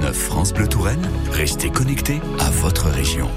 99 France Bleu Touraine, restez connectés à votre région.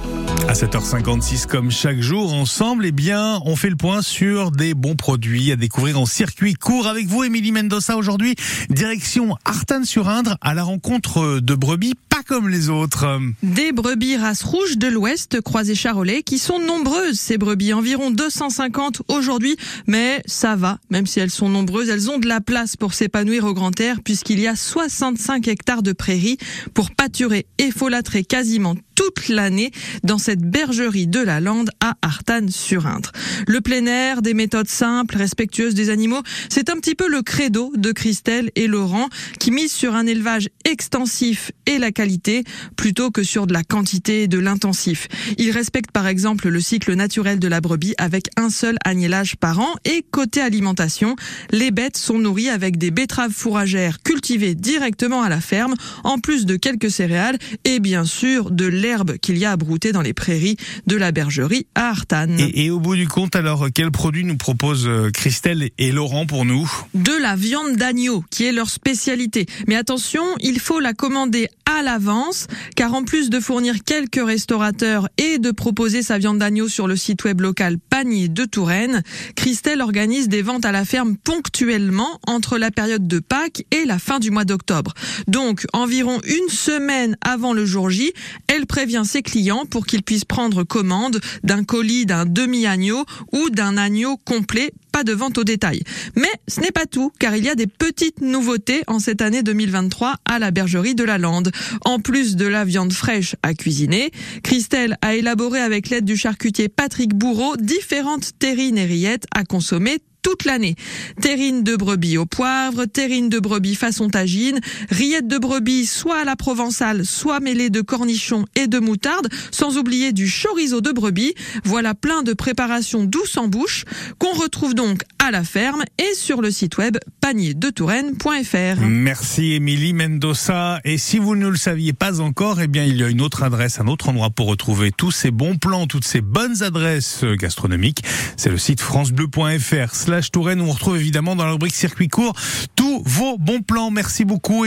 À 7h56, comme chaque jour, ensemble, eh bien, on fait le point sur des bons produits à découvrir en circuit court avec vous, Émilie Mendoza, aujourd'hui. Direction Artanne-sur-Indre à la rencontre de brebis comme les autres. Des brebis races rouges de l'Ouest, croisées charolais, qui sont nombreuses, ces brebis, environ 250 aujourd'hui, mais ça va, même si elles sont nombreuses, elles ont de la place pour s'épanouir au grand air, puisqu'il y a 65 hectares de prairies pour pâturer et folâtrer quasiment toute l'année dans cette bergerie de la Lande à Artanne-sur-Indre. Le plein air, des méthodes simples, respectueuses des animaux, c'est un petit peu le credo de Christelle et Laurent qui misent sur un élevage extensif et la qualité plutôt que sur de la quantité et de l'intensif. Ils respectent par exemple le cycle naturel de la brebis avec un seul agnellage par an et côté alimentation, les bêtes sont nourries avec des betteraves fourragères cultivées directement à la ferme en plus de quelques céréales et bien sûr de l'herbe qu'il y a à brouter dans les prairies de la bergerie à Artanne. Et, et au bout du compte, alors, quel produit nous propose euh, Christelle et Laurent pour nous? De la viande d'agneau, qui est leur spécialité. Mais attention, il faut la commander à l'avance, car en plus de fournir quelques restaurateurs et de proposer sa viande d'agneau sur le site web local Panier de Touraine, Christelle organise des ventes à la ferme ponctuellement entre la période de Pâques et la fin du mois d'octobre. Donc, environ une semaine avant le jour J, elle prévient ses clients pour qu'ils puissent prendre commande d'un colis d'un demi-agneau ou d'un agneau complet pas de vente au détail. Mais ce n'est pas tout, car il y a des petites nouveautés en cette année 2023 à la bergerie de la Lande. En plus de la viande fraîche à cuisiner, Christelle a élaboré avec l'aide du charcutier Patrick Bourreau différentes terrines et rillettes à consommer toute l'année. Terrine de brebis au poivre, terrine de brebis façon tagine, rillettes de brebis soit à la provençale, soit mêlées de cornichons et de moutarde, sans oublier du chorizo de brebis. Voilà plein de préparations douces en bouche qu'on retrouve donc à la ferme et sur le site web panierdetouraine.fr. Merci Émilie Mendoza. Et si vous ne le saviez pas encore, eh bien, il y a une autre adresse, un autre endroit pour retrouver tous ces bons plans, toutes ces bonnes adresses gastronomiques. C'est le site francebleu.fr Touraine on retrouve évidemment dans la rubrique circuit court tous vos bons plans. Merci beaucoup.